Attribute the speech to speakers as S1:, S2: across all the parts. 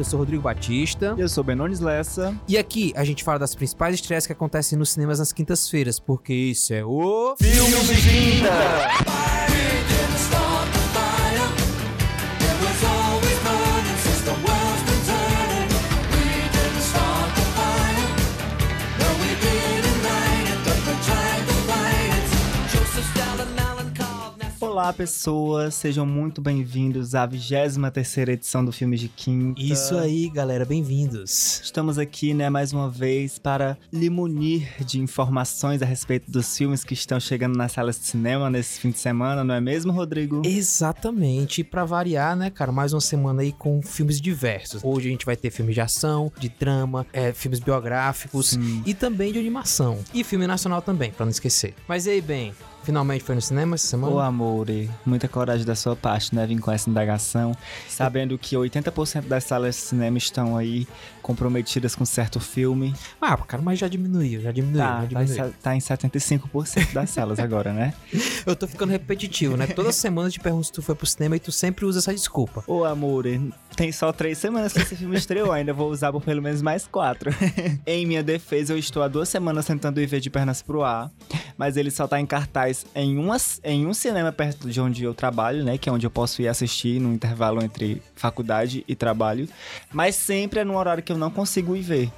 S1: Eu sou Rodrigo Batista.
S2: Eu sou Benones Lessa.
S1: E aqui a gente fala das principais estreias que acontecem nos cinemas nas quintas-feiras, porque isso é o.
S2: Filmes de Quinta! Olá, pessoas, sejam muito bem-vindos à 23 edição do Filmes de Quinta.
S1: Isso aí, galera, bem-vindos.
S2: Estamos aqui, né, mais uma vez para lhe munir de informações a respeito dos filmes que estão chegando nas salas de cinema nesse fim de semana, não é mesmo, Rodrigo?
S1: Exatamente, e pra variar, né, cara, mais uma semana aí com filmes diversos. Hoje a gente vai ter filmes de ação, de drama, é, filmes biográficos
S2: Sim.
S1: e também de animação. E filme nacional também, pra não esquecer. Mas e aí, bem, finalmente foi no cinema essa semana?
S2: Ô, amor, muita coragem da sua parte, né? Vir com essa indagação, sabendo que 80% das salas de cinema estão aí comprometidas com certo filme.
S1: Ah, cara, mas já diminuiu, já diminuiu, já
S2: Tá, tá, em,
S1: diminuiu.
S2: tá em 75% das salas agora, né?
S1: Eu tô ficando repetitivo, né? Toda semana eu te pergunto se tu foi pro cinema e tu sempre usa essa desculpa.
S2: Ô, amor, tem só três semanas que esse filme estreou, ainda vou usar por pelo menos mais quatro. em minha defesa, eu estou há duas semanas tentando ir ver de pernas pro ar, mas ele só tá em cartaz em, uma, em um cinema perto de onde eu trabalho, né? Que é onde eu posso ir assistir no intervalo entre faculdade e trabalho, mas sempre é num horário que eu não consigo ir ver.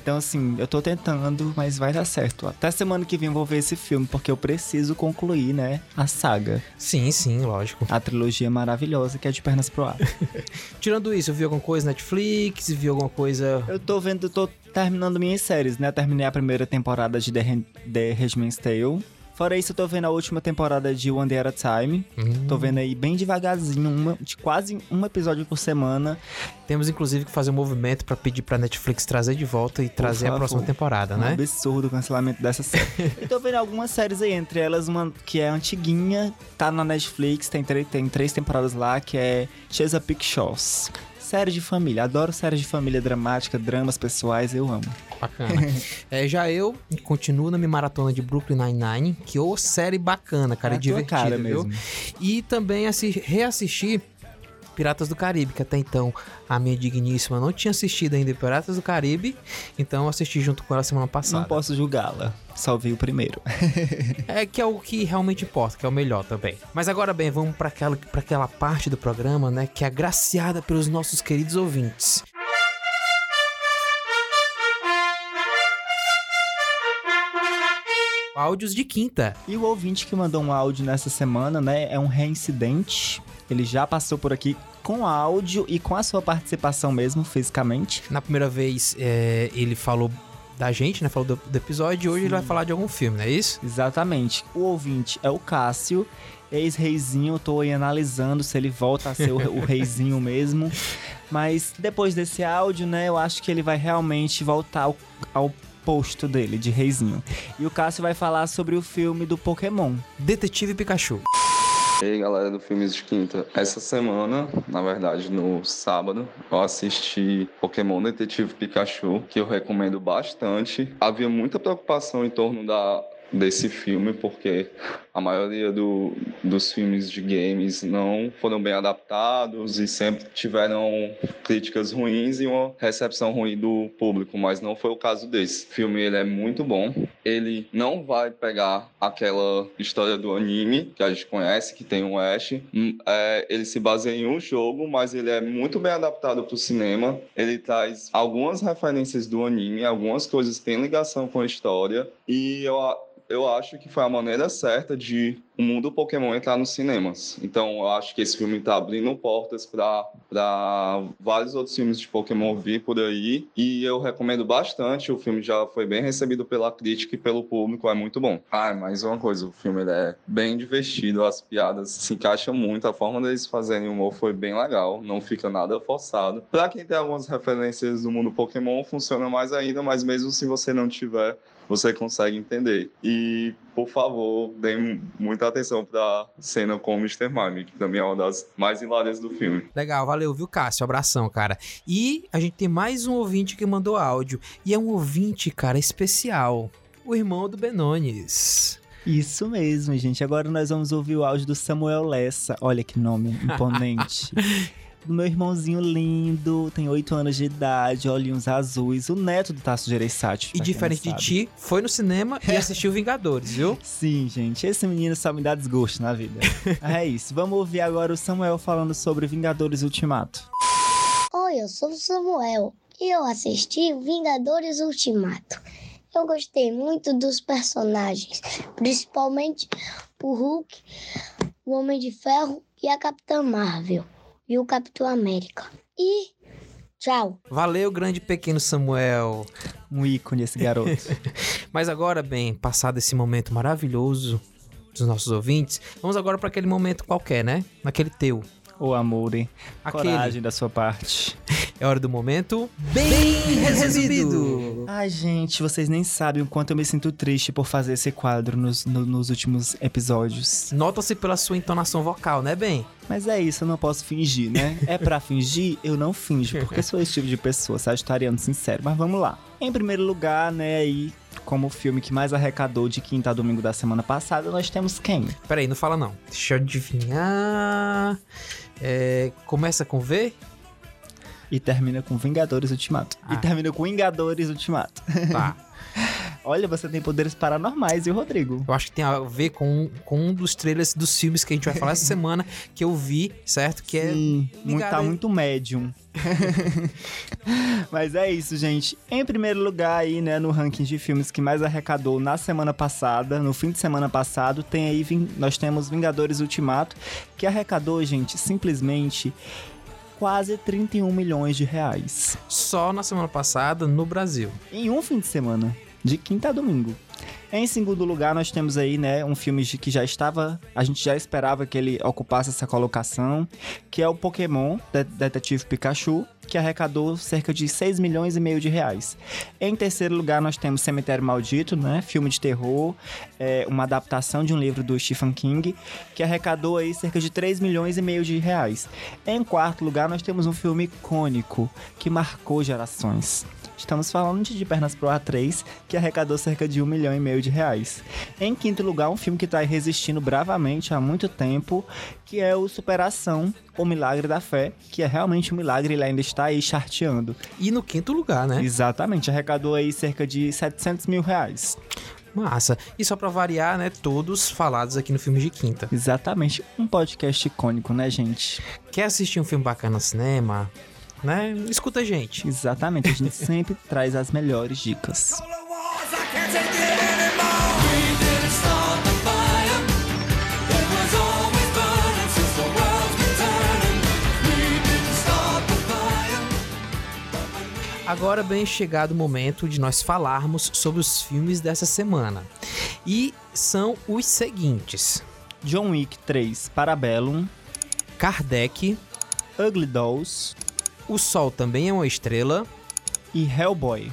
S2: Então, assim, eu tô tentando, mas vai dar certo. Até semana que vem eu vou ver esse filme, porque eu preciso concluir, né, a saga.
S1: Sim, sim, lógico.
S2: A trilogia maravilhosa que é de pernas pro ar.
S1: Tirando isso, eu vi alguma coisa na Netflix, vi alguma coisa.
S2: Eu tô vendo, tô terminando minhas séries, né? Terminei a primeira temporada de The, Hand- The Handmaid's Tale. Fora isso, eu tô vendo a última temporada de One Day at a Time.
S1: Hum.
S2: Tô vendo aí bem devagarzinho, uma, de quase um episódio por semana.
S1: Temos inclusive que fazer um movimento pra pedir pra Netflix trazer de volta e trazer a
S2: favor.
S1: próxima temporada,
S2: Um
S1: né?
S2: absurdo o cancelamento dessa série. eu tô vendo algumas séries aí, entre elas uma que é antiguinha, tá na Netflix, tem, tem três temporadas lá, que é Chesapeake Shores. Série de família, adoro séries de família dramática, dramas pessoais, eu amo.
S1: Bacana. É, já eu continuo na minha maratona de Brooklyn Nine-Nine, que ô série bacana, cara,
S2: É
S1: e divertida,
S2: cara
S1: viu?
S2: mesmo.
S1: E também assi- reassisti Piratas do Caribe, que até então a minha digníssima não tinha assistido ainda Piratas do Caribe, então eu assisti junto com ela semana passada.
S2: Não posso julgá-la, só vi o primeiro.
S1: É que é o que realmente importa, que é o melhor também. Mas agora bem, vamos para aquela, pra aquela parte do programa, né, que é agraciada pelos nossos queridos ouvintes. Áudios de quinta.
S2: E o ouvinte que mandou um áudio nessa semana, né, é um reincidente. Ele já passou por aqui com áudio e com a sua participação mesmo, fisicamente.
S1: Na primeira vez é, ele falou da gente, né, falou do, do episódio, e hoje ele vai falar de algum filme, não é isso?
S2: Exatamente. O ouvinte é o Cássio, ex-reizinho. Eu tô aí analisando se ele volta a ser o, o reizinho mesmo. Mas depois desse áudio, né, eu acho que ele vai realmente voltar ao, ao posto dele de reizinho. E o Cássio vai falar sobre o filme do Pokémon.
S1: Detetive Pikachu.
S3: E aí galera do Filmes de Quinta, essa semana, na verdade no sábado, eu assisti Pokémon Detetive Pikachu, que eu recomendo bastante. Havia muita preocupação em torno da, desse filme, porque a maioria do, dos filmes de games não foram bem adaptados e sempre tiveram críticas ruins e uma recepção ruim do público, mas não foi o caso desse. O filme ele é muito bom, ele não vai pegar aquela história do anime que a gente conhece, que tem o Ash. Hum, é, ele se baseia em um jogo, mas ele é muito bem adaptado para o cinema. Ele traz algumas referências do anime, algumas coisas têm ligação com a história. E eu, eu acho que foi a maneira certa de o mundo Pokémon entrar nos cinemas. Então eu acho que esse filme está abrindo portas para vários outros filmes de Pokémon vir por aí. E eu recomendo bastante. O filme já foi bem recebido pela crítica e pelo público. É muito bom. Ah, mais uma coisa. O filme é bem divertido. As piadas se encaixam muito. A forma deles fazerem humor foi bem legal. Não fica nada forçado. Para quem tem algumas referências do mundo Pokémon, funciona mais ainda. Mas mesmo se você não tiver, você consegue entender. E, por favor, deem muita atenção pra cena com o Mr. Mime, que também é uma das mais hilárias do filme.
S1: Legal, valeu, viu, Cássio? Abração, cara. E a gente tem mais um ouvinte que mandou áudio. E é um ouvinte, cara, especial. O irmão do Benones.
S2: Isso mesmo, gente. Agora nós vamos ouvir o áudio do Samuel Lessa. Olha que nome imponente. Do meu irmãozinho lindo, tem 8 anos de idade, olhinhos azuis, o neto do Tasso Gereissati.
S1: E diferente de ti, foi no cinema e assistiu Vingadores, viu?
S2: Sim, gente, esse menino só me dá desgosto na vida. é isso, vamos ouvir agora o Samuel falando sobre Vingadores Ultimato.
S4: Oi, eu sou o Samuel e eu assisti Vingadores Ultimato. Eu gostei muito dos personagens, principalmente o Hulk, o Homem de Ferro e a Capitã Marvel e o Capitão América. E tchau.
S1: Valeu, grande pequeno Samuel.
S2: Um ícone esse garoto.
S1: Mas agora, bem, passado esse momento maravilhoso dos nossos ouvintes, vamos agora para aquele momento qualquer, né? Naquele teu.
S2: O amor, hein?
S1: Aquele.
S2: Coragem da sua parte.
S1: É hora do momento bem resumido.
S2: Ai, gente, vocês nem sabem o quanto eu me sinto triste por fazer esse quadro nos, no- nos últimos episódios.
S1: Nota-se pela sua entonação vocal, né, bem?
S2: Mas é isso, eu não posso fingir, né? É pra fingir, eu não finjo, porque sou esse tipo de pessoa, sagitariano sincero. Mas vamos lá. Em primeiro lugar, né, aí, como o filme que mais arrecadou de quinta a domingo da semana passada, nós temos quem?
S1: Peraí, não fala não. Deixa eu adivinhar. É, começa com V?
S2: E termina com Vingadores Ultimato.
S1: Ah.
S2: E termina com Vingadores Ultimato.
S1: Tá.
S2: Olha, você tem poderes paranormais, e o Rodrigo?
S1: Eu acho que tem a ver com, com um dos trailers dos filmes que a gente vai falar essa semana que eu vi, certo? Que é.
S2: Sim, muito,
S1: ligado
S2: tá
S1: aí.
S2: muito médium. Mas é isso, gente. Em primeiro lugar aí, né, no ranking de filmes que mais arrecadou na semana passada, no fim de semana passado, tem aí, nós temos Vingadores Ultimato, que arrecadou, gente, simplesmente quase 31 milhões de reais.
S1: Só na semana passada no Brasil.
S2: Em um fim de semana, de quinta a domingo. Em segundo lugar, nós temos aí, né, um filme que já estava, a gente já esperava que ele ocupasse essa colocação, que é o Pokémon De- Detetive Pikachu, que arrecadou cerca de 6 milhões e meio de reais. Em terceiro lugar, nós temos Cemitério Maldito, né, filme de terror, é, uma adaptação de um livro do Stephen King, que arrecadou aí cerca de 3 milhões e meio de reais. Em quarto lugar, nós temos um filme icônico que marcou gerações. Estamos falando de De Pernas pro Ar 3, que arrecadou cerca de um milhão e meio de reais. Em quinto lugar, um filme que está resistindo bravamente há muito tempo, que é o Superação, O Milagre da Fé, que é realmente um milagre, ele ainda está aí charteando.
S1: E no quinto lugar, né?
S2: Exatamente, arrecadou aí cerca de 700 mil reais.
S1: Massa. E só pra variar, né? Todos falados aqui no filme de quinta.
S2: Exatamente, um podcast icônico, né, gente?
S1: Quer assistir um filme bacana no cinema? Né? Escuta a gente.
S2: Exatamente, a gente sempre traz as melhores dicas.
S1: Agora bem chegado o momento de nós falarmos sobre os filmes dessa semana. E são os seguintes:
S2: John Wick 3, Parabellum,
S1: Kardec,
S2: Ugly Dolls.
S1: O Sol também é uma estrela,
S2: e Hellboy.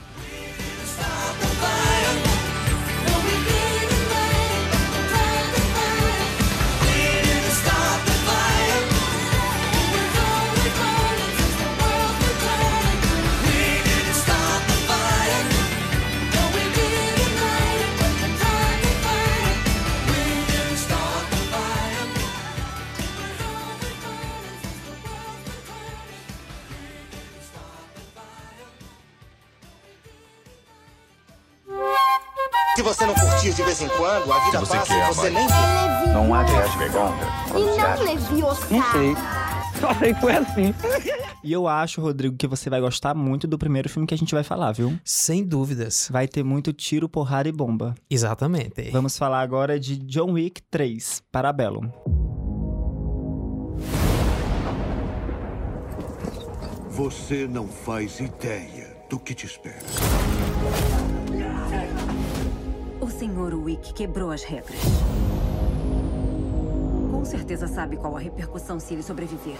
S5: Quando, a vida
S6: Se você
S5: passa
S6: quer,
S5: e você nem vê.
S6: Não há de pergunta.
S7: E não Leviosa.
S2: E eu acho, Rodrigo, que você vai gostar muito do primeiro filme que a gente vai falar, viu?
S1: sem dúvidas.
S2: Vai ter muito tiro, porrada e bomba.
S1: Exatamente.
S2: Vamos falar agora de John Wick 3, Parabellum.
S8: Você não faz ideia do que te espera.
S9: O Sr. Wick quebrou as regras. Com certeza sabe qual a repercussão se ele sobreviver.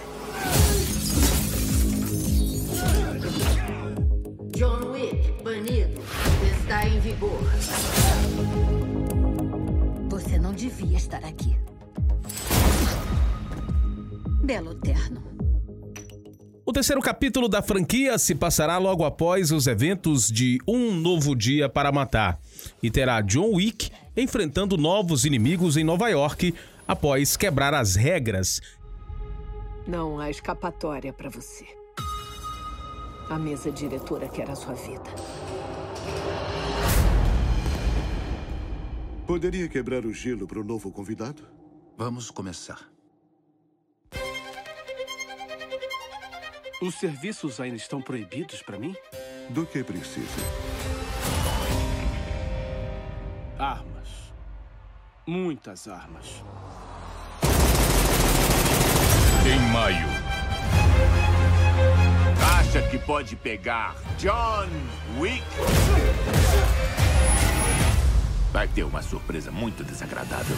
S7: John Wick, banido. Está em vigor.
S9: Você não devia estar aqui. Belo terno.
S10: O terceiro capítulo da franquia se passará logo após os eventos de Um Novo Dia para Matar e terá John Wick enfrentando novos inimigos em Nova York após quebrar as regras
S6: Não há escapatória para você. A mesa diretora quer a sua vida.
S8: Poderia quebrar o gelo para o novo convidado?
S11: Vamos começar.
S12: Os serviços ainda estão proibidos para mim?
S8: Do que precisa?
S12: Armas. Muitas armas.
S13: Em maio. Acha que pode pegar John Wick? Vai ter uma surpresa muito desagradável.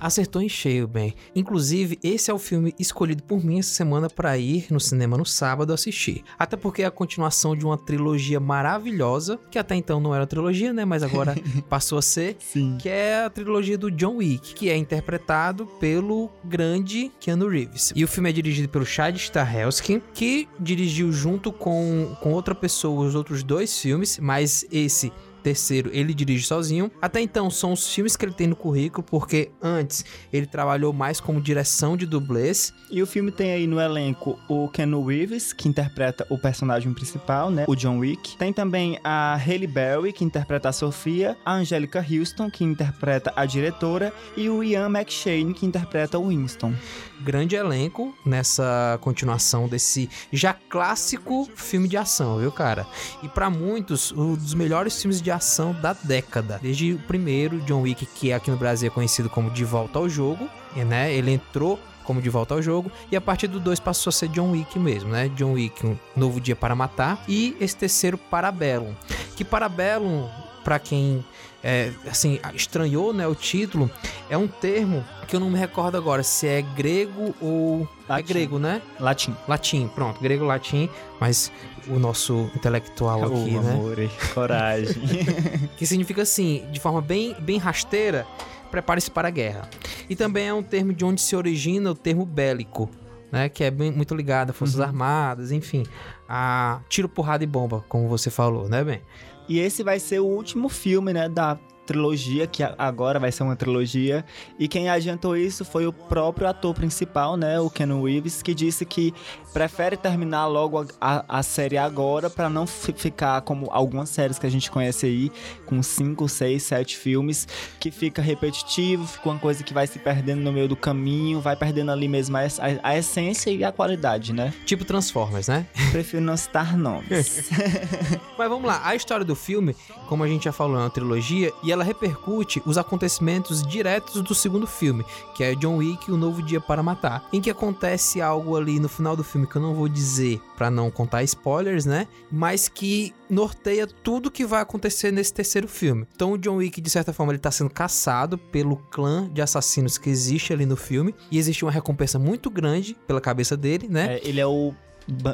S1: Acertou em cheio, bem. Inclusive, esse é o filme escolhido por mim essa semana para ir no cinema no sábado assistir. Até porque é a continuação de uma trilogia maravilhosa, que até então não era trilogia, né? Mas agora passou a ser.
S2: Sim.
S1: Que é a trilogia do John Wick, que é interpretado pelo grande Keanu Reeves. E o filme é dirigido pelo Chad Stahelski, que dirigiu junto com, com outra pessoa os outros dois filmes, mas esse terceiro ele dirige sozinho. Até então são os filmes que ele tem no currículo, porque antes ele trabalhou mais como direção de dublês.
S2: E o filme tem aí no elenco o Ken Reeves, que interpreta o personagem principal, né, o John Wick. Tem também a Halle Berry, que interpreta a Sofia, a Angelica Houston, que interpreta a diretora, e o Ian McShane, que interpreta o Winston.
S1: Grande elenco nessa continuação desse já clássico filme de ação, viu, cara? E para muitos, um dos melhores filmes de ação da década. Desde o primeiro, John Wick, que aqui no Brasil é conhecido como De Volta ao Jogo, né? Ele entrou como De Volta ao Jogo, e a partir do 2 passou a ser John Wick mesmo, né? John Wick, um novo dia para matar, e esse terceiro Parabellum. Que Parabellum, para quem é, assim, estranhou, né, o título, é um termo que eu não me recordo agora se é grego ou
S2: Latim.
S1: é grego, né?
S2: Latim.
S1: Latim, pronto, grego latim, mas o nosso intelectual aqui,
S2: oh,
S1: né?
S2: Amor, coragem.
S1: que significa assim, de forma bem, bem rasteira, prepare-se para a guerra. E também é um termo de onde se origina o termo bélico, né? Que é bem, muito ligado a forças
S2: Uhum.
S1: armadas, enfim, a tiro, porrada e bomba, como você falou, né, bem?
S2: E esse vai ser o último filme, né, da trilogia, que agora vai ser uma trilogia. E quem adiantou isso foi o próprio ator principal, né, o Ken Reeves, que disse que prefere terminar logo a, a- série agora para não fi- ficar como algumas séries que a gente conhece aí, com 5, 6, 7 filmes, que fica repetitivo, fica uma coisa que vai se perdendo no meio do caminho, vai perdendo ali mesmo a, a- a essência e a qualidade, né?
S1: Tipo Transformers, né?
S2: Prefiro não citar nomes.
S1: Mas vamos lá, a história do filme, como a gente já falou, é uma trilogia e ela repercute os acontecimentos diretos do segundo filme, que é John Wick, O Novo Dia para Matar, em que acontece algo ali no final do filme que eu não vou dizer pra não contar spoilers, né? Mas que norteia tudo que vai acontecer nesse terceiro filme. Então o John Wick, de certa forma, ele tá sendo caçado pelo clã de assassinos que existe ali no filme e existe uma recompensa muito grande pela cabeça dele, né?
S2: É, ele é o,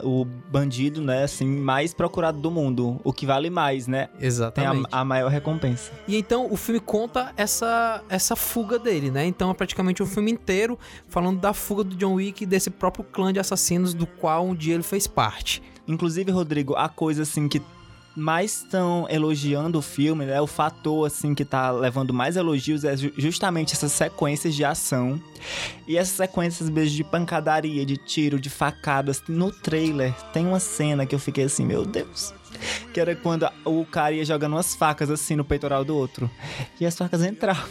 S2: o bandido, né, assim, mais procurado do mundo. O que vale mais, né? Tem
S1: Exatamente.
S2: a, a maior recompensa.
S1: E então o filme conta essa, essa fuga dele, né? Então é praticamente um filme inteiro falando da fuga do John Wick e desse próprio clã de assassinos do qual um dia ele fez parte.
S2: Inclusive, Rodrigo, a coisa assim que mais estão elogiando o filme, né? O fator assim que tá levando mais elogios é ju- justamente essas sequências de ação. E essas sequências mesmo de pancadaria, de tiro, de facadas. No trailer tem uma cena que eu fiquei assim, meu Deus. Que era quando o cara ia jogando umas facas assim no peitoral do outro. E as facas entravam.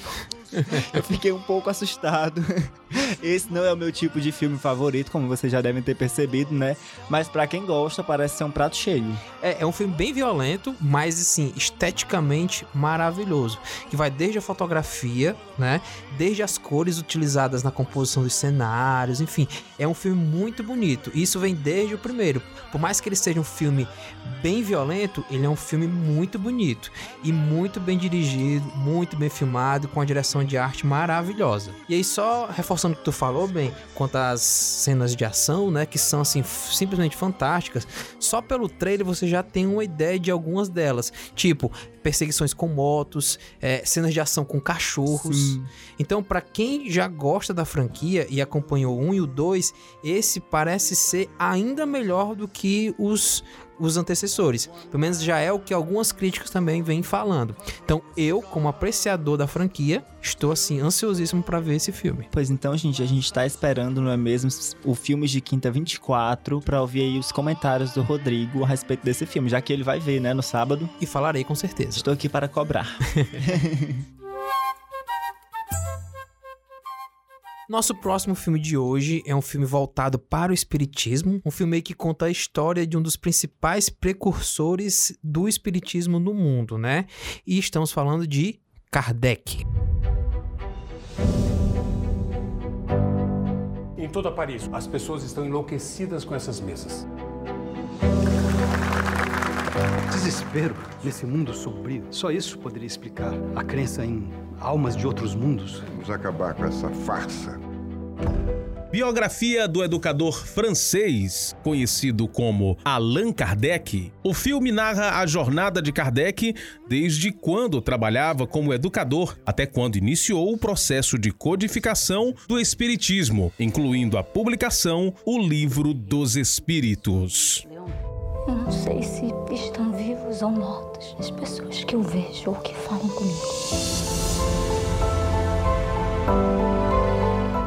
S2: Eu fiquei um pouco assustado. Esse não é o meu tipo de filme favorito, como vocês já devem ter percebido, né? Mas pra quem gosta, parece ser um prato cheio.
S1: É, é um filme bem violento, mas assim, esteticamente maravilhoso. Que vai desde a fotografia, né? Desde as cores utilizadas na composição dos cenários, enfim. É um filme muito bonito. Isso vem desde o primeiro. Por mais que ele seja um filme bem violento, ele é um filme muito bonito. E muito bem dirigido, muito bem filmado, com a direção de arte maravilhosa. E aí, só reforçando o que tu falou, bem, quanto às cenas de ação, né? Que são assim, simplesmente fantásticas. Só pelo trailer você já tem uma ideia de algumas delas. Tipo, perseguições com motos, é, cenas de ação com cachorros.
S2: Sim.
S1: Então, pra quem já gosta da franquia e acompanhou o 1 e o 2, esse parece ser ainda melhor do que os os antecessores. Pelo menos já é o que algumas críticas também vêm falando. Então, eu, como apreciador da franquia, estou assim ansiosíssimo pra ver esse filme.
S2: Pois então, gente, a gente tá esperando, não é mesmo, o filme de quinta 24 pra ouvir aí os comentários do Rodrigo a respeito desse filme, já que ele vai ver, né, no sábado.
S1: E falarei com certeza.
S2: Estou aqui para cobrar.
S1: Nosso próximo filme de hoje é um filme voltado para o espiritismo, um filme que conta a história de um dos principais precursores do espiritismo no mundo, né? E estamos falando de Kardec.
S11: Em toda Paris, as pessoas estão enlouquecidas com essas mesas.
S14: Desespero nesse mundo sombrio. Só isso poderia explicar a crença em almas de outros mundos.
S8: Vamos acabar com essa farsa.
S10: Biografia do educador francês, conhecido como Allan Kardec, o filme narra a jornada de Kardec desde quando trabalhava como educador até quando iniciou o processo de codificação do Espiritismo, incluindo a publicação O Livro dos Espíritos.
S15: Eu não sei se estão vivos ou mortos as pessoas que eu vejo ou que falam comigo.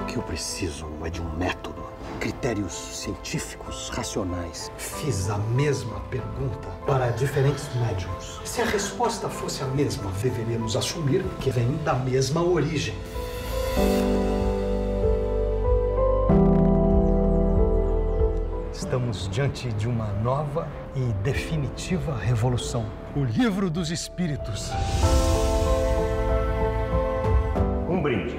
S14: O que eu preciso é de um método, critérios científicos, racionais. Fiz a mesma pergunta para diferentes médiums. Se a resposta fosse a mesma, deveríamos assumir que vem da mesma origem. Estamos diante de uma nova e definitiva revolução. O livro dos espíritos.
S11: Um brinde.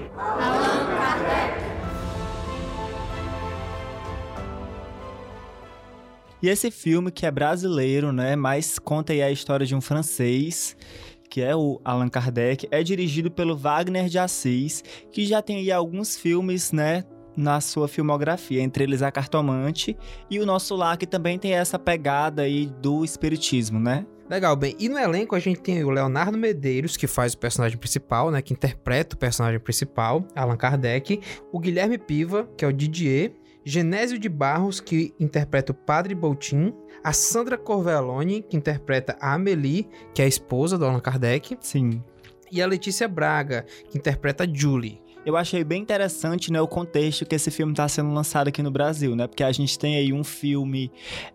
S2: E esse filme, que é brasileiro, né? Mas conta aí a história de um francês, que é o Allan Kardec, é dirigido pelo Wagner de Assis, que já tem aí alguns filmes, né? Na sua filmografia, entre eles A Cartomante e o Nosso Lar, que também tem essa pegada aí do espiritismo, né?
S1: Legal, bem. E no elenco a gente tem o Leonardo Medeiros, que faz o personagem principal, né? Que interpreta o personagem principal, Allan Kardec. O Guilherme Piva, que é o Didier. Genésio de Barros, que interpreta o Padre Boutin. A Sandra Corvelone, que interpreta a Amélie, que é a esposa do Allan Kardec.
S2: Sim.
S1: E a Letícia Braga, que interpreta a Julie.
S2: Eu achei bem interessante, né, o contexto que esse filme está sendo lançado aqui no Brasil, né? Porque a gente tem aí um filme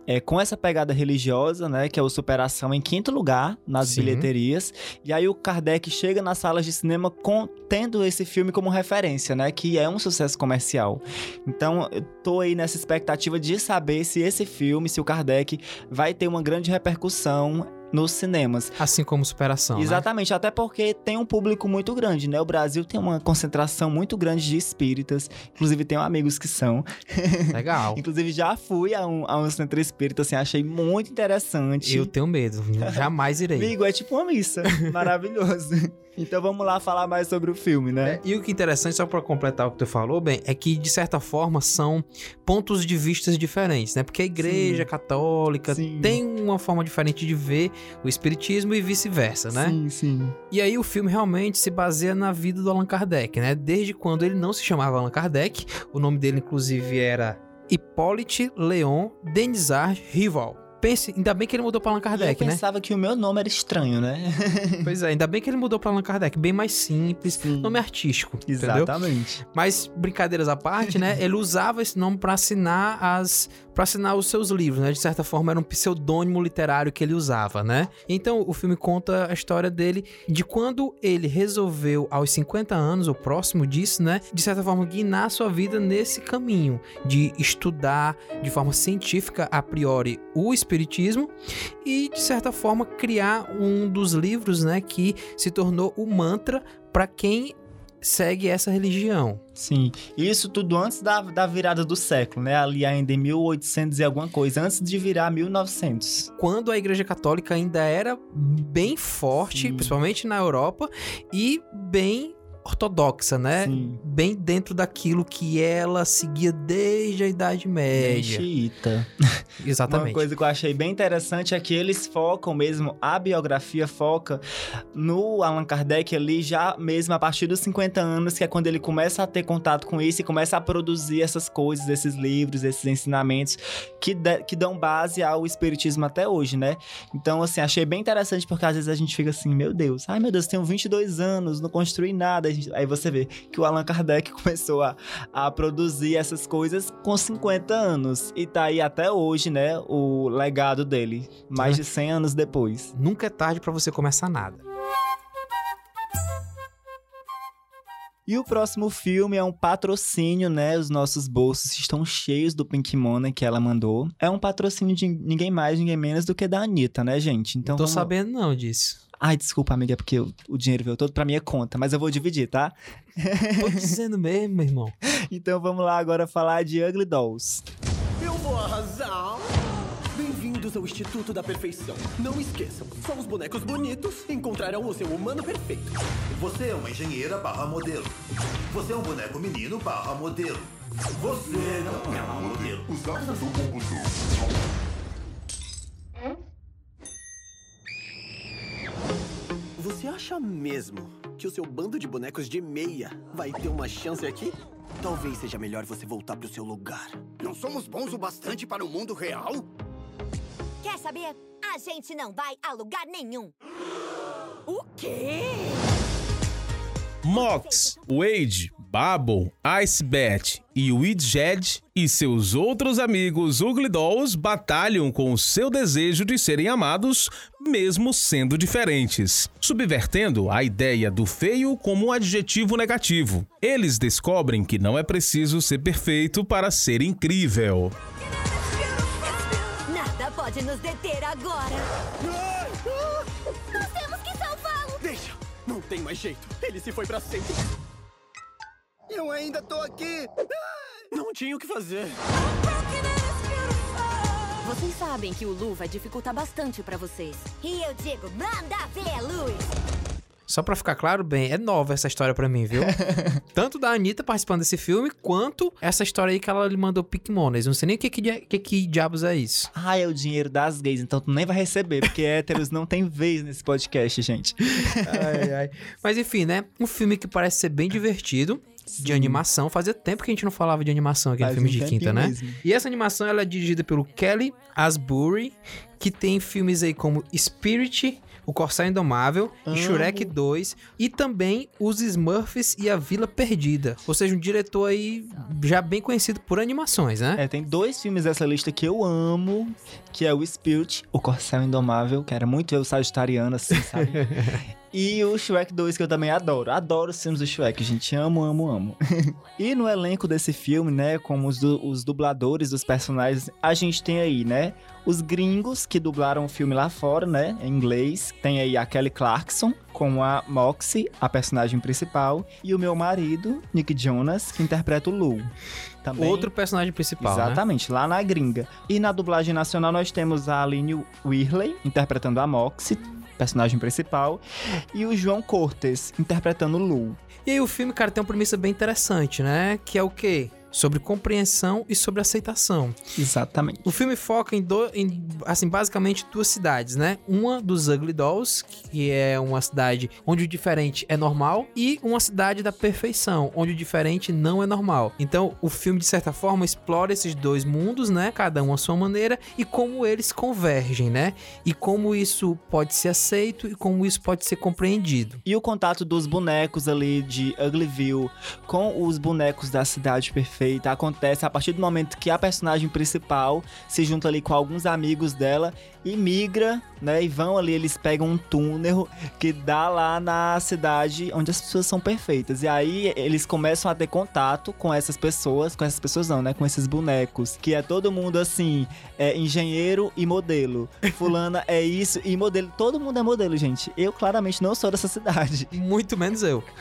S2: é, com essa pegada religiosa, né? Que é o Superação em quinto lugar nas
S1: Sim.
S2: bilheterias. E aí o Kardec chega nas salas de cinema com, tendo esse filme como referência, né? Que é um sucesso comercial. Então, eu tô aí nessa expectativa de saber se esse filme, se o Kardec vai ter uma grande repercussão nos cinemas.
S1: Assim como Superação, né?
S2: Exatamente, até porque tem um público muito grande, né? O Brasil tem uma concentração muito grande de espíritas, inclusive tenho amigos que são.
S1: Legal.
S2: inclusive já fui a um, a um centro espírita, assim, achei muito interessante.
S1: Eu tenho medo, jamais irei.
S2: Amigo, é tipo uma missa, maravilhoso. Então vamos lá falar mais sobre o filme, né?
S1: É, e o que é interessante, só para completar o que tu falou, bem, é que de certa forma são pontos de vistas diferentes, né? Porque a igreja
S2: Sim.
S1: católica
S2: Sim.
S1: tem uma forma diferente de ver o espiritismo e vice-versa, né?
S2: Sim, sim.
S1: E aí o filme realmente se baseia na vida do Allan Kardec, né? Desde quando ele não se chamava Allan Kardec, o nome dele inclusive era Hippolyte Léon Denisard Rival. Pense, ainda bem que ele mudou para Allan Kardec,
S2: eu
S1: né?
S2: pensava que o meu nome era estranho, né?
S1: Pois é, ainda bem que ele mudou para Allan Kardec, bem mais simples, nome artístico, entendeu?
S2: Exatamente.
S1: Mas brincadeiras à parte, né? Ele usava esse nome para assinar as para assinar os seus livros, né? De certa forma era um pseudônimo literário que ele usava, né? Então o filme conta a história dele de quando ele resolveu aos 50 anos, ou próximo disso, né? De certa forma guinar sua vida nesse caminho de estudar de forma científica a priori o espiritismo e de certa forma criar um dos livros, né, que se tornou o mantra para quem segue essa religião.
S2: Sim, isso tudo antes da, da virada do século, né? Ali ainda em 1800 e alguma coisa, antes de virar 1900.
S1: Quando a Igreja Católica ainda era bem forte,
S2: Sim.
S1: principalmente na Europa, e bem ortodoxa, né?
S2: Sim.
S1: Bem dentro daquilo que ela seguia desde a Idade
S2: Bem
S1: Média.
S2: xiita.
S1: Exatamente.
S2: Uma coisa que eu achei bem interessante é que eles focam mesmo, a biografia foca no Allan Kardec ali já mesmo a partir dos 50 anos, que é quando ele começa a ter contato com isso e começa a produzir essas coisas, esses livros, esses ensinamentos que, de- que dão base ao espiritismo até hoje, né? Então, assim, achei bem interessante porque às vezes a gente fica assim, meu Deus, ai meu Deus, tenho 22 anos, não construí nada. Gente- Aí você vê que o Allan Kardec começou a, a produzir essas coisas com 50 anos. E tá aí até hoje, né, o legado dele, mais de 100 anos depois.
S1: Nunca é tarde pra você começar nada.
S2: E o próximo filme é um patrocínio, né? Os nossos bolsos estão cheios do Pink Money que ela mandou. É um patrocínio de ninguém mais, ninguém menos do que da Anitta, né, gente? Então
S1: Tô
S2: vamos-
S1: sabendo não disso.
S2: Ai, desculpa, amiga, é porque o, o dinheiro veio todo pra minha conta, mas eu vou dividir, tá?
S1: Tô dizendo mesmo, meu irmão.
S2: Então vamos lá agora falar de Ugly Dolls.
S16: Eu vou arrasar. Bem-vindos ao Instituto da Perfeição. Não esqueçam, só os bonecos bonitos encontrarão o seu humano perfeito.
S8: Você é uma engenheira barra modelo. Você é um boneco menino barra modelo. Você não é uma modelo. Os dados são
S16: Você acha mesmo que o seu bando de bonecos de meia vai ter uma chance aqui? Talvez seja melhor você voltar pro seu lugar.
S5: Não somos bons o bastante para o mundo real?
S17: Quer saber? A gente não vai a lugar nenhum. O quê?
S10: Mox, Wade, Babel, Icebat e Widget e seus outros amigos Ugly Dolls batalham com o seu desejo de serem amados, mesmo sendo diferentes, subvertendo a ideia do feio como um adjetivo negativo. Eles descobrem que não é preciso ser perfeito para ser incrível.
S17: Nada pode nos deter agora. Nós temos que salvá-lo.
S16: Deixa, não tem mais jeito. Ele se foi pra sempre.
S5: Eu ainda tô aqui.
S16: Não tinha o que fazer.
S18: Vocês sabem que o Lu vai dificultar bastante pra vocês.
S17: E eu digo, manda ver, Luiz.
S1: Só pra ficar claro, bem, é nova essa história pra mim, viu? Tanto da Anitta participando desse filme, quanto essa história aí que ela lhe mandou Pikmones. Não sei nem o que, que, que, que diabos é isso.
S2: Ah, é o dinheiro das gays, então tu nem vai receber, porque héteros não tem vez nesse podcast, gente.
S1: Ai, ai. Mas enfim, né? Um filme que parece ser bem divertido. De animação, fazia tempo que a gente não falava de animação aqui no
S2: Faz
S1: filme
S2: um
S1: de quinta, né?
S2: mesmo.
S1: E essa animação ela é dirigida pelo Kelly Asbury, que tem filmes aí como Spirit, O Corsair Indomável, e
S2: Amo.
S1: Shrek 2, e também Os Smurfs e A Vila Perdida. Ou seja, um diretor aí já bem conhecido por animações, né?
S2: É, tem dois filmes dessa lista que eu amo, que é o Spirit, o Corcel Indomável, que era muito eu sagitariano, assim, sabe? e o Shrek 2, que eu também adoro. Adoro os filmes do Shrek, gente. Amo, amo, amo. e no elenco desse filme, né, como os, du- os dubladores dos personagens, a gente tem aí, né, os gringos que dublaram o filme lá fora, né, em inglês. Tem aí a Kelly Clarkson com a Moxie, a personagem principal, e o meu marido, Nick Jonas, que interpreta o Lu. Também...
S1: Outro personagem principal, né?
S2: Exatamente, lá na gringa. E na dublagem nacional nós temos a Aline Whirley, interpretando a Moxie, personagem principal, e o João Cortes, interpretando Lu.
S1: E aí o filme, cara, tem uma premissa bem interessante, né? Que é o quê? Sobre compreensão e sobre aceitação.
S2: Exatamente.
S1: O filme foca em, do- em, assim, basicamente duas cidades, né? Uma dos Ugly Dolls, que é uma cidade onde o diferente é normal, e uma cidade da perfeição, onde o diferente não é normal. Então, o filme, de certa forma, explora esses dois mundos, né? Cada um à sua maneira, e como eles convergem, né? E como isso pode ser aceito e como isso pode ser compreendido.
S2: E o contato dos bonecos ali de Uglyville com os bonecos da cidade perfeita acontece a partir do momento que a personagem principal se junta ali com alguns amigos dela e migra, né? E vão ali, eles pegam um túnel que dá lá na cidade onde as pessoas são perfeitas. E aí eles começam a ter contato com essas pessoas, com essas pessoas não, né? Com esses bonecos, que é todo mundo assim, é engenheiro e modelo. Fulana é isso e modelo. Todo mundo é modelo, gente. Eu claramente não sou dessa cidade.
S1: Muito menos eu.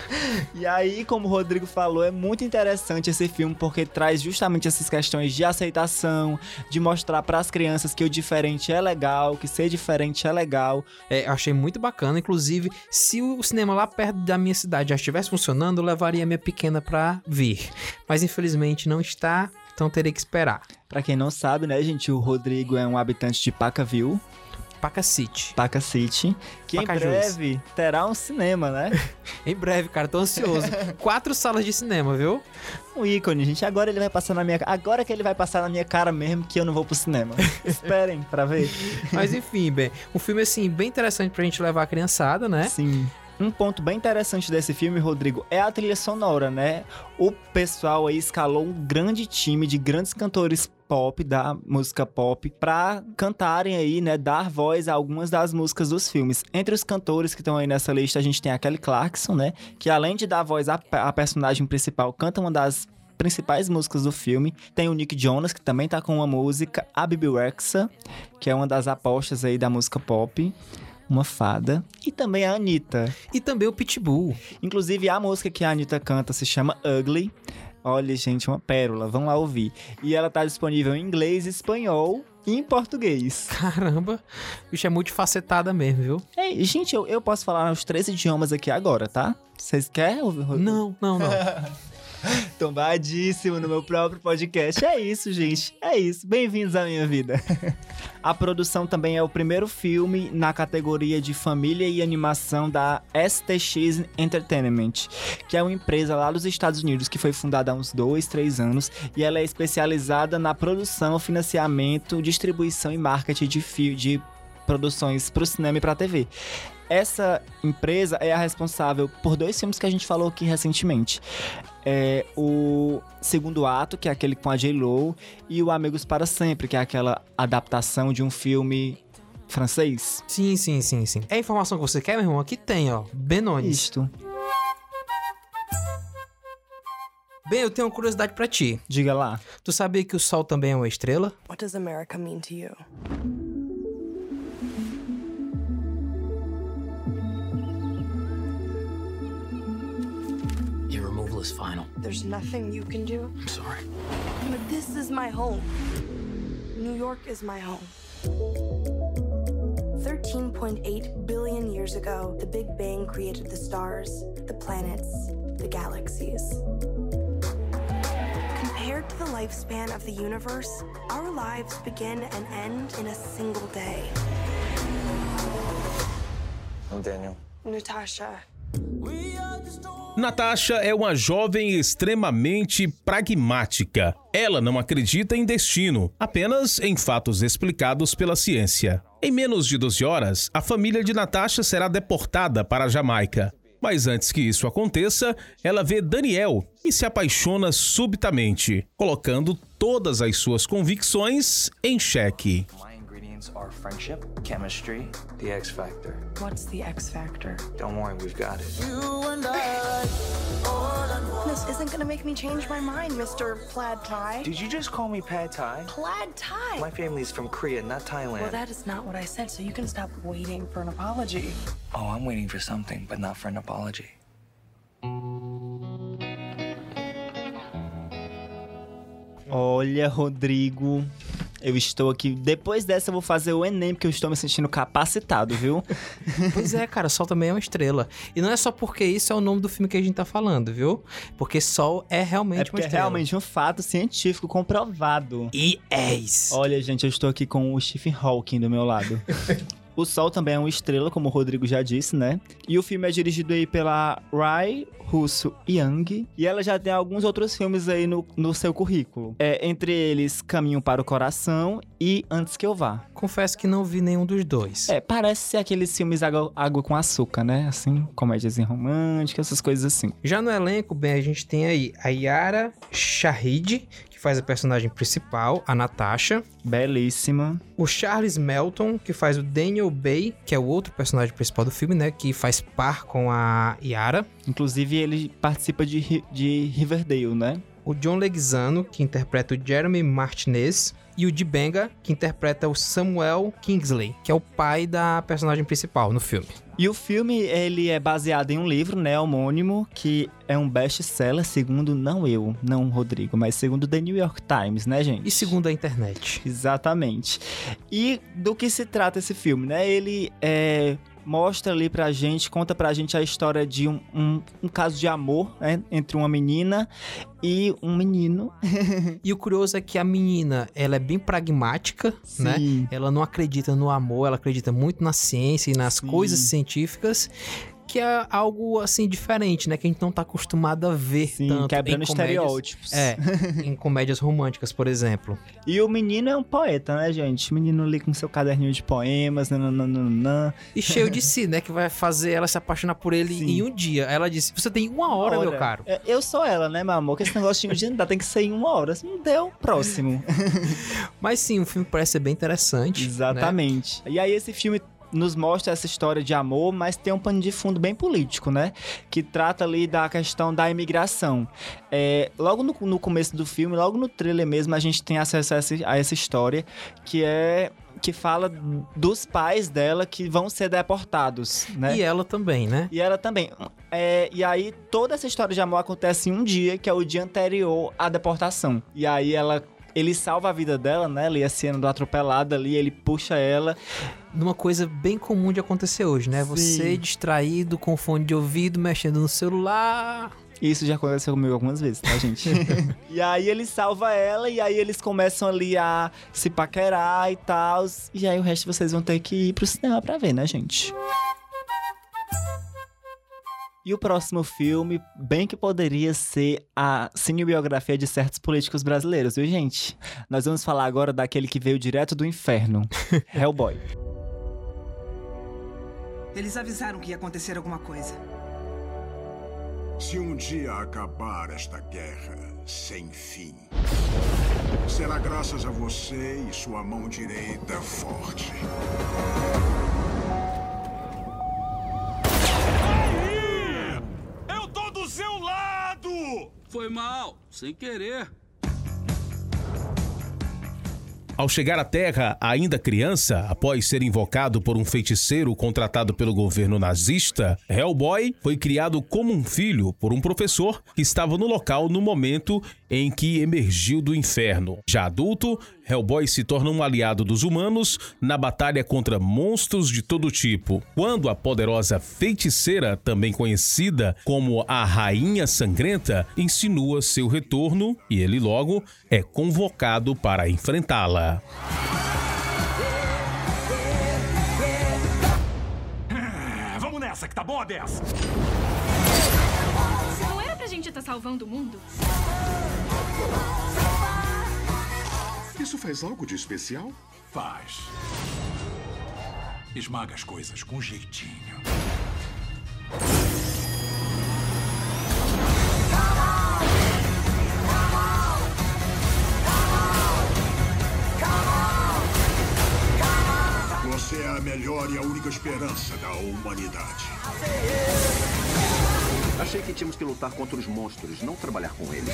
S2: E aí, como o Rodrigo falou, é muito interessante esse filme porque traz justamente essas questões de aceitação, de mostrar para as crianças que o diferente é legal, que ser diferente é legal.
S1: É, eu achei muito bacana. Inclusive, se o cinema lá perto da minha cidade já estivesse funcionando, eu levaria minha pequena pra vir. Mas infelizmente não está, então terei que esperar.
S2: Pra quem não sabe, né, gente, o Rodrigo é um habitante de Pacaville.
S1: Paca City.
S2: Paca City, que
S1: Pacajus.
S2: em breve terá um cinema, né?
S1: Em breve, cara, tô ansioso. Quatro salas de cinema, viu?
S2: Um ícone, gente. Agora ele vai passar na minha Agora que ele vai passar na minha cara mesmo que eu não vou pro cinema. Esperem pra ver.
S1: Mas enfim, bem, um filme assim bem interessante pra gente levar a criançada, né?
S2: Sim. Um ponto bem interessante desse filme, Rodrigo, é a trilha sonora, né? O pessoal aí escalou um grande time de grandes cantores pop, da música pop, pra cantarem aí, né? Dar voz a algumas das músicas dos filmes. Entre os cantores que estão aí nessa lista, a gente tem a Kelly Clarkson, né? Que além de dar voz à, à personagem principal, canta uma das principais músicas do filme. Tem o Nick Jonas, que também tá com uma música. A Bibi Rexa, que é uma das apostas aí da música pop uma fada. E também a Anitta.
S1: E também o Pitbull.
S2: Inclusive, a música que a Anitta canta se chama Ugly. Olha, gente, uma pérola. Vão lá ouvir. E ela tá disponível em inglês, espanhol e em português.
S1: Caramba, bicho é multifacetada mesmo, viu?
S2: Ei, gente, eu, eu posso falar os três idiomas aqui agora, tá? Vocês querem ouvir?
S1: Não, não, não.
S2: Tombadíssimo no meu próprio podcast. É isso, gente. É isso. Bem-vindos à minha vida. A produção também é o primeiro filme na categoria de família e animação da STX Entertainment, que é uma empresa lá dos Estados Unidos que foi fundada há uns dois, três anos e ela é especializada na produção, financiamento, distribuição e marketing de, de produções para o cinema e para a TV essa empresa é a responsável por dois filmes que a gente falou aqui recentemente. É o segundo ato, que é aquele com a J-Lo, e o Amigos para Sempre, que é aquela adaptação de um filme francês.
S1: Sim, sim, sim, sim. É a informação que você quer, meu irmão? Aqui tem, ó. Benones.
S2: Isto.
S1: Bem, eu tenho uma curiosidade para ti.
S2: Diga lá.
S1: Tu sabia que o Sol também é uma estrela?
S19: What does America mean to you?
S20: Is final.
S19: There's nothing you can do.
S20: I'm sorry.
S19: But this is my home. New York is my home. 13.8 billion years ago, the Big Bang created the stars, the planets, the galaxies. Compared to the lifespan of the universe, our lives begin and end in a single day.
S21: I'm Daniel.
S19: Natasha.
S10: Natasha é uma jovem extremamente pragmática. Ela não acredita em destino, apenas em fatos explicados pela ciência. Em menos de 12 horas, a família de Natasha será deportada para a Jamaica. Mas antes que isso aconteça, ela vê Daniel e se apaixona subitamente, colocando todas as suas convicções em xeque.
S21: Our friendship, chemistry, the X Factor.
S19: What's the X Factor?
S21: Don't worry, we've got it.
S19: This isn't gonna make me change my mind, Mr. Plaid Tie.
S21: Did you just call me Pad Thai?
S19: Plaid Tie?
S21: My family's from Korea, not Thailand.
S19: Well, that is not what I said, so you can stop waiting for an apology.
S21: Oh, I'm waiting for something, but not for an apology.
S2: Olha, Rodrigo, eu estou aqui. Depois dessa, eu vou fazer o Enem, porque eu estou me sentindo capacitado, viu?
S1: pois é, cara, Sol também é uma estrela. E não é só porque isso é o nome do filme que a gente tá falando, viu? Porque Sol é realmente
S2: é porque
S1: uma estrela.
S2: É realmente um fato científico comprovado.
S1: E é isso.
S2: Olha, gente, eu estou aqui com o Stephen Hawking do meu lado. O Sol também é uma estrela, como o Rodrigo já disse, né? E o filme é dirigido aí pela Rai Russo Young. E ela já tem alguns outros filmes aí no, no seu currículo. É, entre eles, Caminho para o Coração e Antes que eu vá.
S1: Confesso que não vi nenhum dos dois.
S2: É, parece ser aqueles filmes água, água com açúcar, né? Assim, comédias românticas, essas coisas assim.
S1: Já no elenco, bem, a gente tem aí a Yara Shahid, faz a personagem principal, a Natasha.
S2: Belíssima.
S1: O Charles Melton, que faz o Daniel Bay, que é o outro personagem principal do filme, né? Que faz par com a Yara.
S2: Inclusive, ele participa de, de Riverdale, né?
S1: O John Leguizano, que interpreta o Jeremy Martinez. E o Dibenga, que interpreta o Samuel Kingsley, que é o pai da personagem principal no filme.
S2: E o filme, ele é baseado em um livro, né, homônimo, que é um best-seller, segundo não eu, não Rodrigo, mas segundo The New York Times, né, gente?
S1: E segundo a internet.
S2: Exatamente. E do que se trata esse filme, né? Ele é mostra ali pra gente, conta pra gente a história de um, um, um caso de amor né, entre uma menina e um menino.
S1: e o curioso é que a menina, ela é bem pragmática,
S2: Sim.
S1: né? Ela não acredita no amor, ela acredita muito na ciência e nas
S2: Sim.
S1: coisas científicas. Que é algo assim diferente, né? Que a gente não tá acostumado a ver
S2: Sim,
S1: tanto
S2: quebrando
S1: em comédias,
S2: estereótipos.
S1: É, em comédias românticas, por exemplo.
S2: E o menino é um poeta, né, gente? O menino ali com seu caderninho de poemas, nananana.
S1: E cheio de si, né? Que vai fazer ela se apaixonar por ele
S2: Sim.
S1: em um dia. Ela disse: Você tem uma hora, meu caro.
S2: É, Eu sou ela, né, meu amor? Que esse negocinho de andar tem que ser em uma hora. Se não deu, próximo.
S1: Mas sim, o filme parece ser bem interessante. né?
S2: Exatamente. E aí esse filme nos mostra essa história de amor, mas tem um pano de fundo bem político, né? Que trata ali da questão da imigração. É, logo no, no começo do filme, logo no trailer mesmo, a gente tem acesso a essa, a essa história, que é que fala dos pais dela que vão ser deportados, né?
S1: E ela também, né?
S2: E ela também. É, e aí, toda essa história de amor acontece em um dia, que é o dia anterior à deportação. E aí, ela. Ele salva a vida dela, né? Ela ia sendo atropelada ali, ele puxa ela.
S1: Numa coisa bem comum de acontecer hoje, né? Você distraído, com fone de ouvido, mexendo no celular.
S2: Isso já aconteceu comigo algumas vezes, tá, gente? e aí ele salva ela, e aí eles começam ali a se paquerar e tal. E aí o resto vocês vão ter que ir pro cinema pra ver, né, gente? E o próximo filme, bem que poderia ser a cinebiografia de certos políticos brasileiros, viu, gente? Nós vamos falar agora daquele que veio direto do inferno, Hellboy.
S20: Eles avisaram que ia acontecer alguma coisa.
S8: Se um dia acabar esta guerra sem fim, será graças a você e sua mão direita forte.
S22: Foi mal, sem querer.
S10: Ao chegar à Terra, ainda criança, após ser invocado por um feiticeiro contratado pelo governo nazista, Hellboy foi criado como um filho por um professor que estava no local no momento em que emergiu do inferno. Já adulto, Hellboy se torna um aliado dos humanos na batalha contra monstros de todo tipo. Quando a poderosa feiticeira, também conhecida como a Rainha Sangrenta, insinua seu retorno e ele logo é convocado para enfrentá-la.
S12: Ah, vamos nessa, que tá bom a dessa.
S23: Não era pra gente estar salvando o mundo?
S8: Isso faz algo de especial?
S12: Faz. Esmaga as coisas com jeitinho.
S8: Você é a melhor e a única esperança da humanidade.
S24: Achei que tínhamos que lutar contra os monstros, não trabalhar com eles.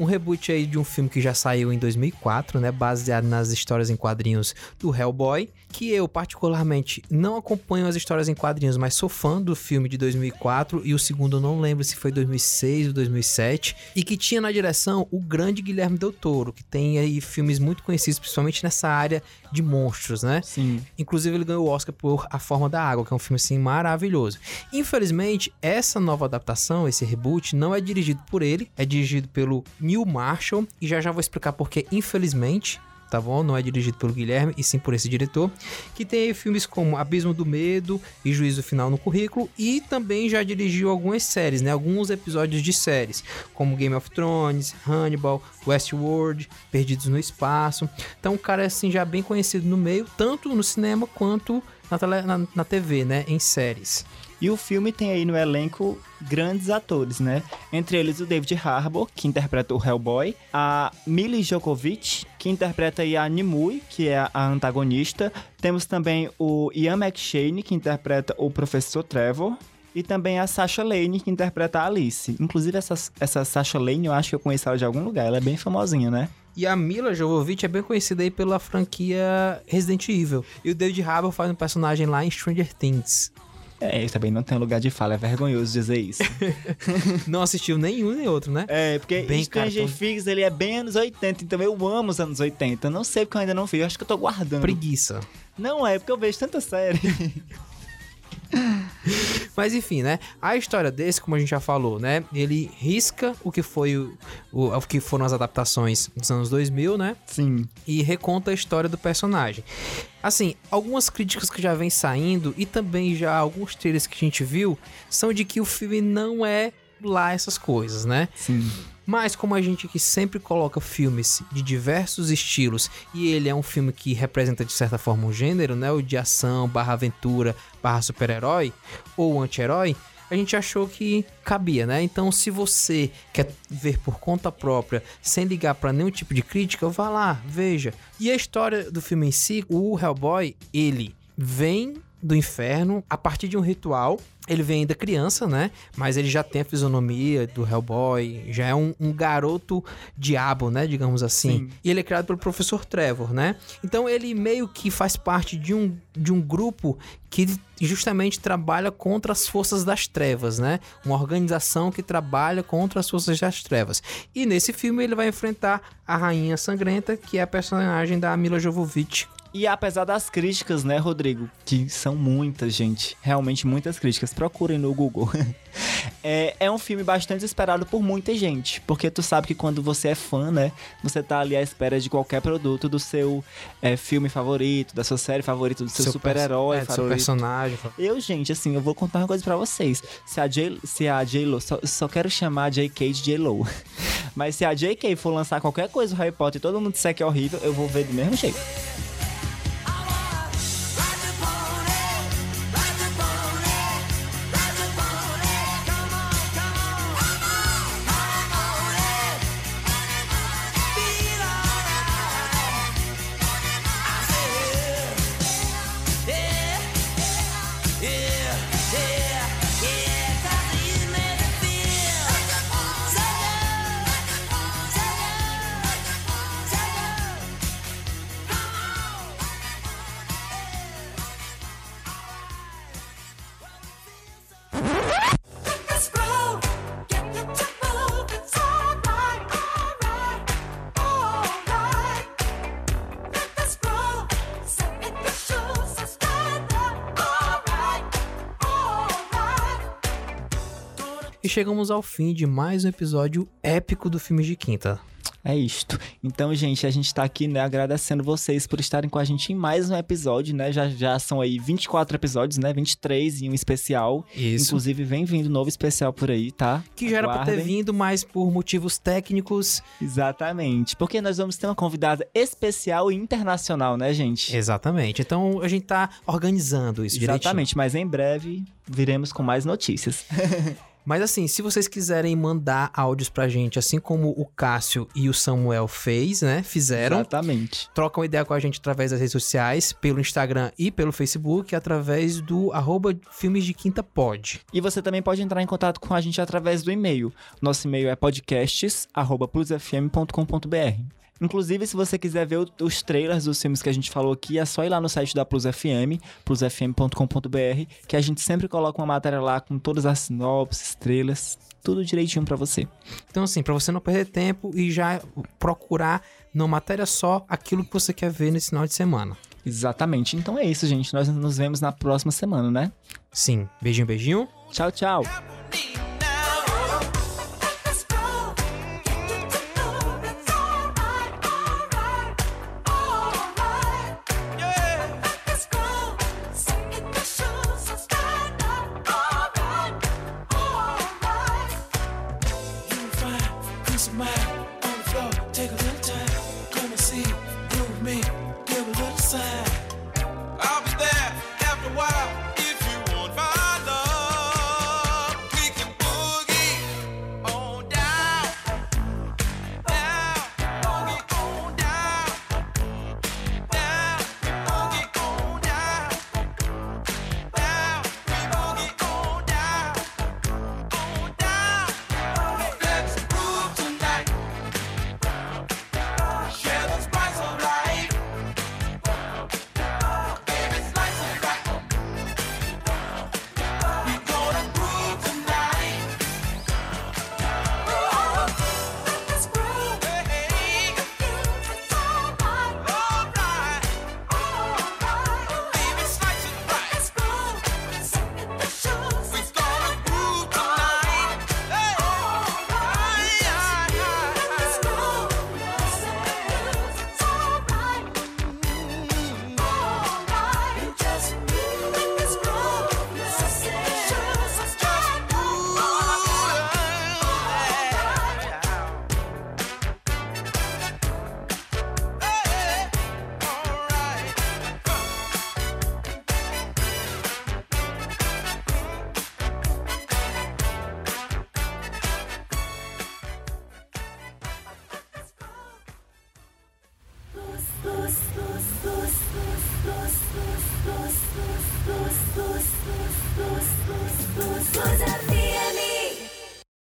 S1: Um reboot aí de um filme que já saiu em 2004, né? Baseado nas histórias em quadrinhos do Hellboy. Que eu, particularmente, não acompanho as histórias em quadrinhos, mas sou fã do filme de 2004. E o segundo não lembro se foi 2006 ou 2007. E que tinha na direção o grande Guilherme Del Toro, que tem aí filmes muito conhecidos, principalmente nessa área de monstros, né?
S2: Sim.
S1: Inclusive, ele ganhou o Oscar por A Forma da Água, que é um filme, assim, maravilhoso. Infelizmente, essa nova adaptação, esse reboot, não é dirigido por ele, é dirigido pelo Neil Marshall, e já já vou explicar porque, infelizmente, tá bom? Não é dirigido pelo Guilherme, e sim por esse diretor, que tem filmes como Abismo do Medo e Juízo Final no currículo, e também já dirigiu algumas séries, né? Alguns episódios de séries, como Game of Thrones, Hannibal, Westworld, Perdidos no Espaço. Então, o cara é assim já bem conhecido no meio, tanto no cinema quanto na, tele, na, na TV, né? Em séries.
S2: E o filme tem aí no elenco grandes atores, né? Entre eles o David Harbour, que interpreta o Hellboy, a Millie Jokovic, que interpreta a Nimue, que é a antagonista. Temos também o Ian McShane, que interpreta o Professor Trevor. E também a Sasha Lane, que interpreta a Alice. Inclusive, essa, essa Sasha Lane, eu acho que eu conheço ela de algum lugar. Ela é bem famosinha, né?
S1: E a Mila Jovovich é bem conhecida aí pela franquia Resident Evil. E o David Harbour faz um personagem lá em Stranger Things.
S2: É, ele também não tem lugar de fala, é vergonhoso dizer isso.
S1: não assistiu nenhum nem outro, né?
S2: É, porque
S1: Bem
S2: Stranger. Things, ele é bem anos 80, então eu amo os anos 80. Não sei porque eu ainda não vi, eu acho que eu tô guardando.
S1: Preguiça.
S2: Não é, porque eu vejo tanta série.
S1: Mas enfim, né? A história desse, como a gente já falou, né? Ele risca o que foi o, o, o que foram as adaptações dos anos 2000, né?
S2: Sim.
S1: E reconta a história do personagem. Assim, algumas críticas que já vem saindo e também já alguns trailers que a gente viu são de que o filme não é lá essas coisas, né?
S2: Sim.
S1: Mas como a gente aqui sempre coloca filmes de diversos estilos e ele é um filme que representa de certa forma um gênero, né? O de ação, barra aventura, barra super-herói ou anti-herói, a gente achou que cabia, né? Então, se você quer ver por conta própria, sem ligar para nenhum tipo de crítica, vá lá, veja. E a história do filme em si, o Hellboy, ele vem do inferno a partir de um ritual. Ele vem ainda criança, né? Mas ele já tem a fisionomia do Hellboy, já é um, um garoto diabo, né? Digamos assim.
S2: Sim.
S1: E ele é criado pelo professor Trevor, né? Então ele meio que faz parte de um, de um grupo que justamente trabalha contra as forças das trevas, né? Uma organização que trabalha contra as forças das trevas. E nesse filme ele vai enfrentar a Rainha Sangrenta, que é a personagem da Mila Jovovich,
S2: E apesar das críticas, né, Rodrigo? Que são muitas, gente. Realmente muitas críticas. Procurem no Google. é, é um filme bastante esperado por muita gente. Porque tu sabe que quando você é fã, né? Você tá ali à espera de qualquer produto do seu é, filme favorito, da sua série favorita, do seu,
S1: Seu
S2: super-herói
S1: é, do seu personagem.
S2: Eu, gente, assim, eu vou contar uma coisa pra vocês. Se a J, se a J-Lo, só, só quero chamar a JK de J-Lo. Mas se a JK for lançar qualquer coisa do Harry Potter e todo mundo disser que é horrível, eu vou ver do mesmo jeito.
S1: E chegamos ao fim de mais um episódio épico do Filmes de Quinta.
S2: É isto. Então, gente, a gente tá aqui, né, agradecendo vocês por estarem com a gente em mais um episódio, né? Já, já são aí 24 episódios, né? 23 e um especial.
S1: Isso.
S2: Inclusive, vem vindo novo especial por aí, tá?
S1: Que já era pra ter
S2: Aguardem.
S1: vindo, mas por motivos técnicos.
S2: Exatamente. Porque nós vamos ter uma convidada especial e internacional, né, gente?
S1: Exatamente. Então a gente tá organizando isso direitinho.
S2: Exatamente, mas em breve viremos com mais notícias.
S1: Mas assim, se vocês quiserem mandar áudios pra gente, assim como o Cássio e o Samuel fez, né? Fizeram.
S2: Exatamente.
S1: Trocam ideia com a gente através das redes sociais, pelo Instagram e pelo Facebook, através do arroba Filmes de Quinta Pod.
S2: E você também pode entrar em contato com a gente através do e-mail. Nosso e-mail é podcasts@plusfm.com.br. Inclusive, se você quiser ver os trailers dos filmes que a gente falou aqui, é só ir lá no site da Plus FM, plusfm.com.br, que a gente sempre coloca uma matéria lá com todas as sinopses, trailers, tudo direitinho pra você.
S1: Então, assim, pra você não perder tempo e já procurar numa matéria só aquilo que você quer ver nesse final de semana.
S2: Exatamente. Então é isso, gente. Nós nos vemos na próxima semana, né?
S1: Sim. Beijinho, beijinho.
S2: Tchau, tchau.